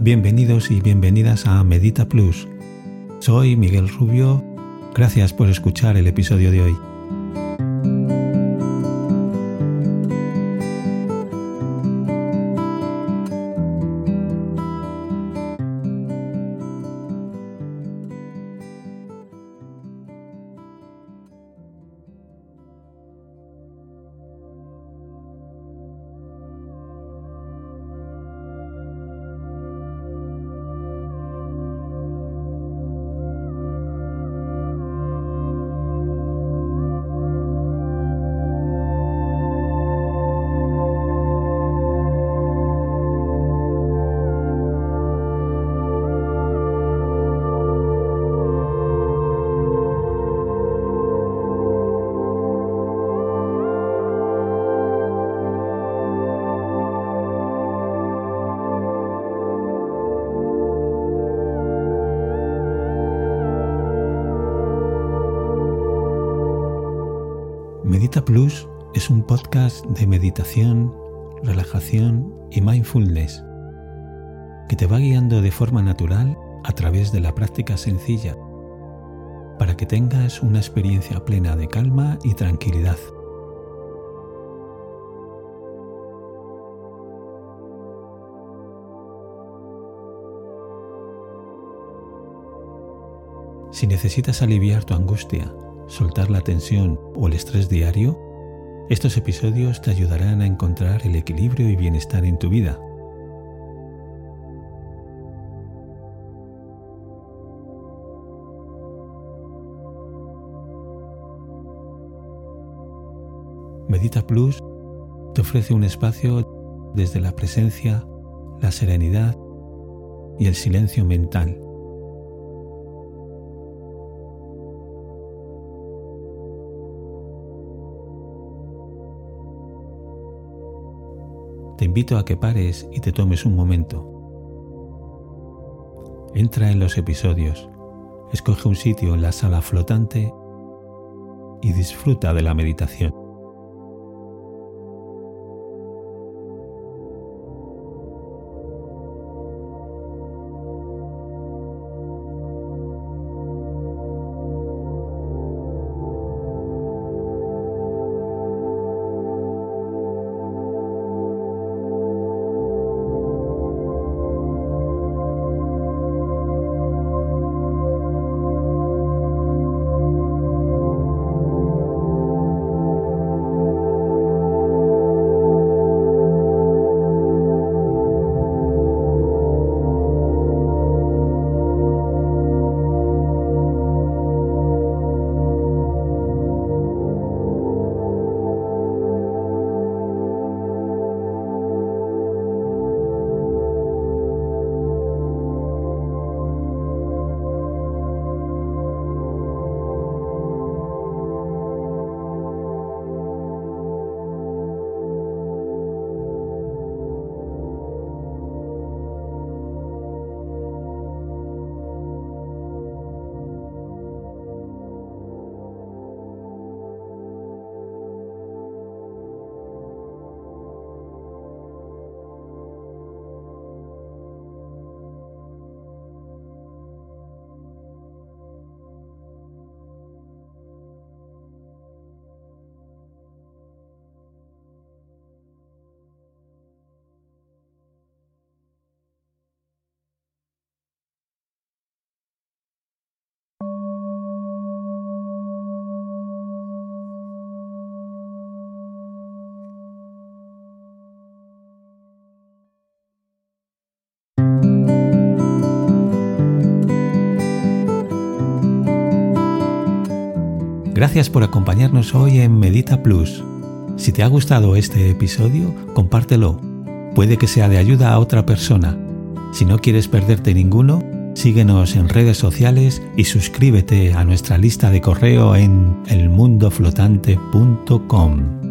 bienvenidos y bienvenidas a Medita Plus. Soy Miguel Rubio, gracias por escuchar el episodio de hoy. Medita Plus es un podcast de meditación, relajación y mindfulness que te va guiando de forma natural a través de la práctica sencilla para que tengas una experiencia plena de calma y tranquilidad. Si necesitas aliviar tu angustia, soltar la tensión o el estrés diario, estos episodios te ayudarán a encontrar el equilibrio y bienestar en tu vida. Medita Plus te ofrece un espacio desde la presencia, la serenidad y el silencio mental te invito a que pares y te tomes un momento. Entra en los episodios, escoge un sitio en la sala flotante y disfruta de la meditación. Gracias por acompañarnos hoy en Medita Plus. Si te ha gustado este episodio, compártelo. Puede que sea de ayuda a otra persona. Si no quieres perderte ninguno, síguenos en redes sociales y suscríbete a nuestra lista de correo en elmundoflotante.com.